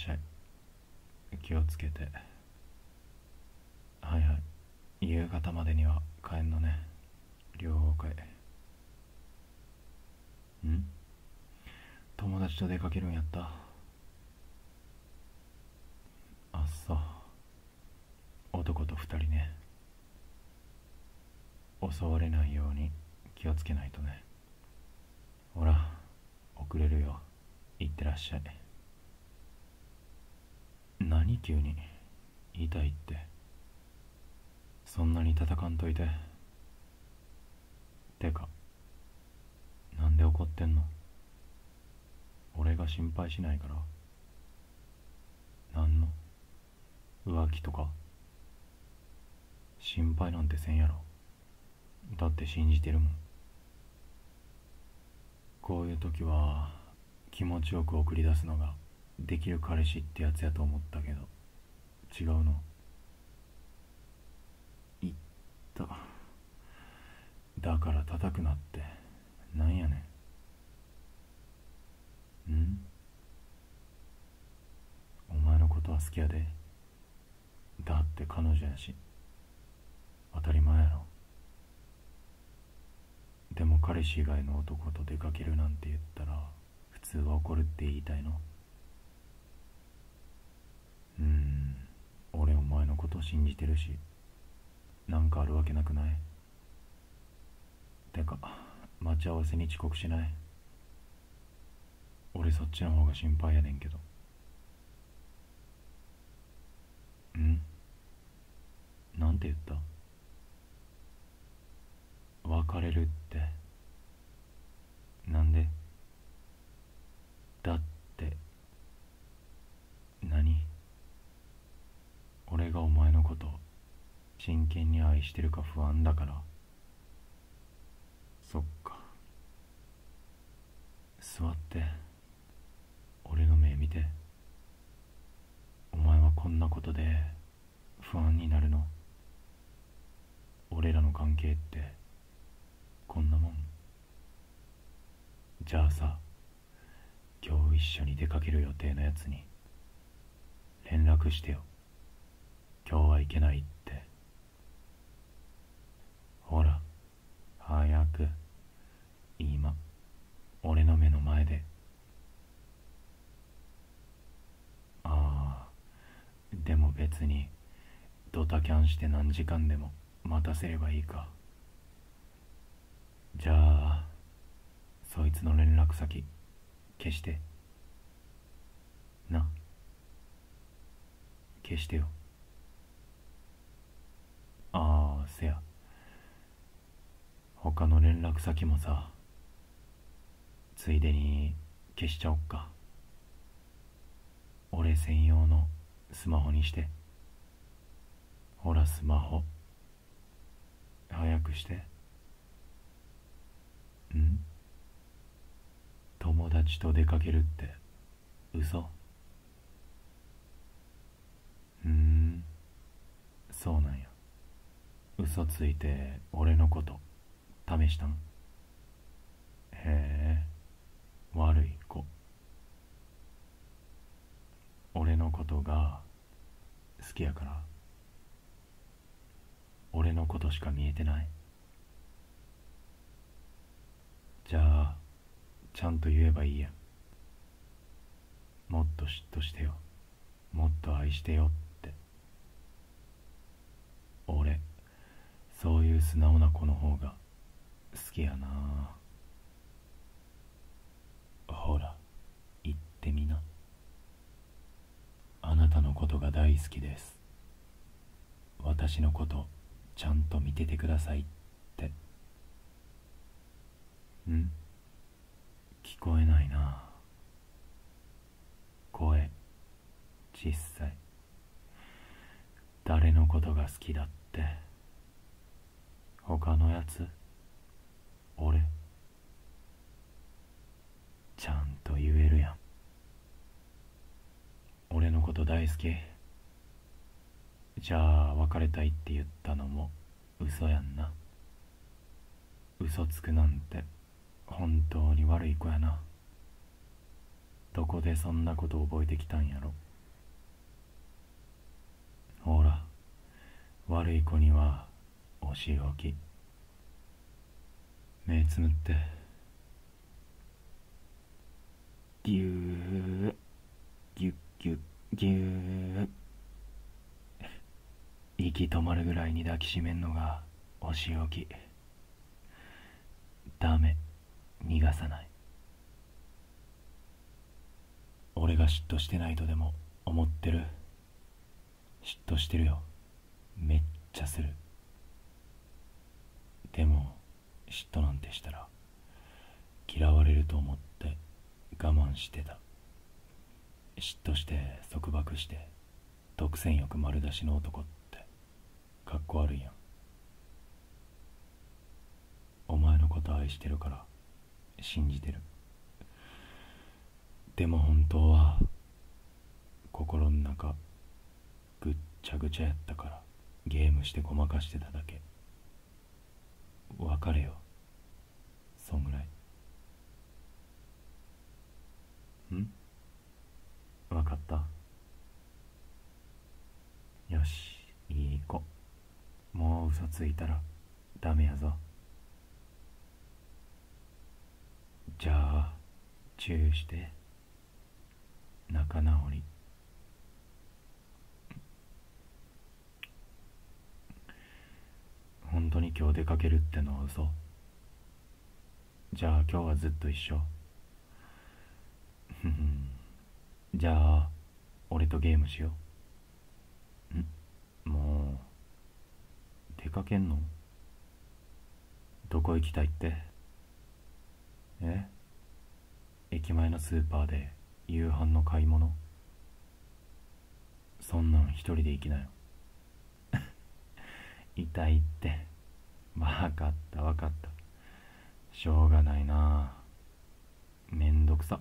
しゃい。気をつけて。はいはい。夕方までには帰んのね。了解。ん？友達と出かけるんやった。あっそう男と二人ね。襲われないように気をつけないとね。ほら遅れるよ。行ってらっしゃい。何急に痛いって。そんなに叩かんといて。てかなんで怒ってんの？俺が心配しないから。なんの？浮気とか。心配なんてせんやろ。だって信じてるもん。こういう時は気持ちよく送り出すのができる彼氏ってやつやと思ったけど違うの。いった。だから叩くなって。なんやねん。ん？お前のことは好きやで。だって彼女やし。当たり前やろ。でも彼氏以外の男と出かけるなんて言ったら普通は怒るって言いたいの。うん。俺お前のこと信じてるしなんかあるわけなくない？てか待ち合わせに遅刻しない？俺そっちの方が心配やねんけど。うん？なんて言った？別れるって。なんでだって何俺がお前のこと真剣に愛してるか不安だから。そっか。座って俺の目見て。お前はこんなことで不安になるの。俺らの関係って。こんなもん。じゃあさ今日一緒に出かける予定のやつに連絡してよ。今日は行けないってほら早く今俺の目の前で。ああでも別にドタキャンして何時間でも待たせればいいか。じゃあそいつの連絡先消して。な。消してよああせや他の連絡先もさついでに消しちゃおっか。俺専用のスマホにして。ほらスマホ。早くして。ん？友達と出かけるって。嘘？ふん。そうなんや。嘘ついて俺のこと試したんへえ。悪い子。俺のことが好きやから。俺のことしか見えてない。じゃあちゃんと言えばいいやもっと嫉妬してよ。もっと愛してよって。俺そういう素直な子の方が好きやな。ほら言ってみな。あなたのことが大好きです。私のことちゃんと見ててくださいって。ん。聞こえないな。声。小さい誰のことが好きだって。他のやつ。俺ちゃんと言えるやん。俺のこと大好き。じゃあ別れたいって言ったのも嘘やんな。嘘つくなんて本当に悪い子やな。どこでそんなこと覚えてきたんやろ。ほら悪い子にはお仕置き。目つむって。ぎゅーぎゅっぎゅっぎゅー。息止まるぐらいに抱きしめんのがお仕置き。ダメ逃がさない。俺が嫉妬してないとでも思ってる。嫉妬してるよ。めっちゃする。でも嫉妬なんてしたら嫌われると思って我慢してた。嫉妬して束縛して独占欲丸出しの男ってかっこ悪いやん。お前のこと愛してるから信じてる。でも本当は心の中ぐっちゃぐちゃやったからゲームしてごまかしてただけ。別れよ。そんぐらい。ん？分かった？よしいい子。もう嘘ついたらダメやぞ。じゃあチューして仲直り本当に今日出かけるってのは嘘。じゃあ今日はずっと一緒。じゃあ俺とゲームしよう。ん？もう出かけんの？どこ行きたいって？え？駅前のスーパーで夕飯の買い物？そんなん一人で行きなよ。痛いって。かった分かった。しょうがないな。めんどくさ。